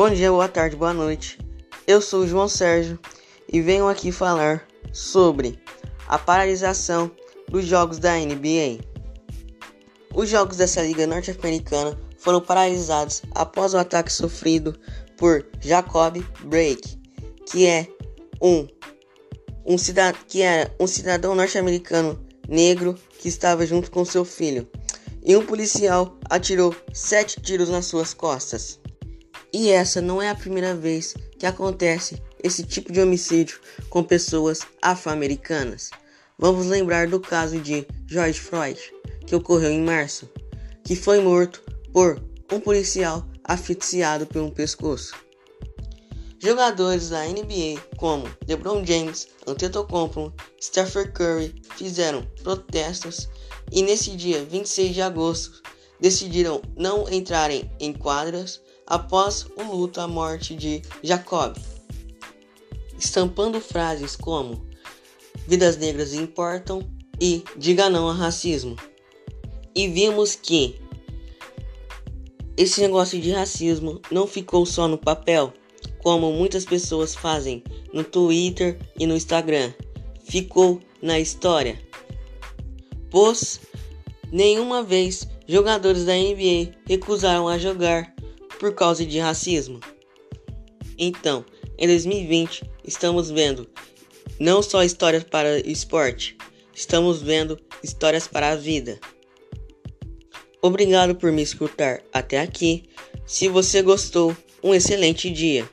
Bom dia, boa tarde, boa noite. Eu sou o João Sérgio e venho aqui falar sobre a paralisação dos jogos da NBA. Os jogos dessa liga norte-americana foram paralisados após o ataque sofrido por Jacob Blake, que é um, um, cidad que era um cidadão norte-americano negro que estava junto com seu filho, e um policial atirou sete tiros nas suas costas. E essa não é a primeira vez que acontece esse tipo de homicídio com pessoas afro-americanas. Vamos lembrar do caso de George Floyd, que ocorreu em março, que foi morto por um policial asfixiado por um pescoço. Jogadores da NBA como LeBron James, Antetokounmpo, Stephen Curry fizeram protestos e nesse dia 26 de agosto decidiram não entrarem em quadras após o luto à morte de Jacob, estampando frases como vidas negras importam e diga não ao racismo. E vimos que esse negócio de racismo não ficou só no papel, como muitas pessoas fazem no Twitter e no Instagram. Ficou na história. Pois nenhuma vez jogadores da NBA recusaram a jogar por causa de racismo. Então, em 2020, estamos vendo não só histórias para o esporte, estamos vendo histórias para a vida. Obrigado por me escutar até aqui. Se você gostou, um excelente dia.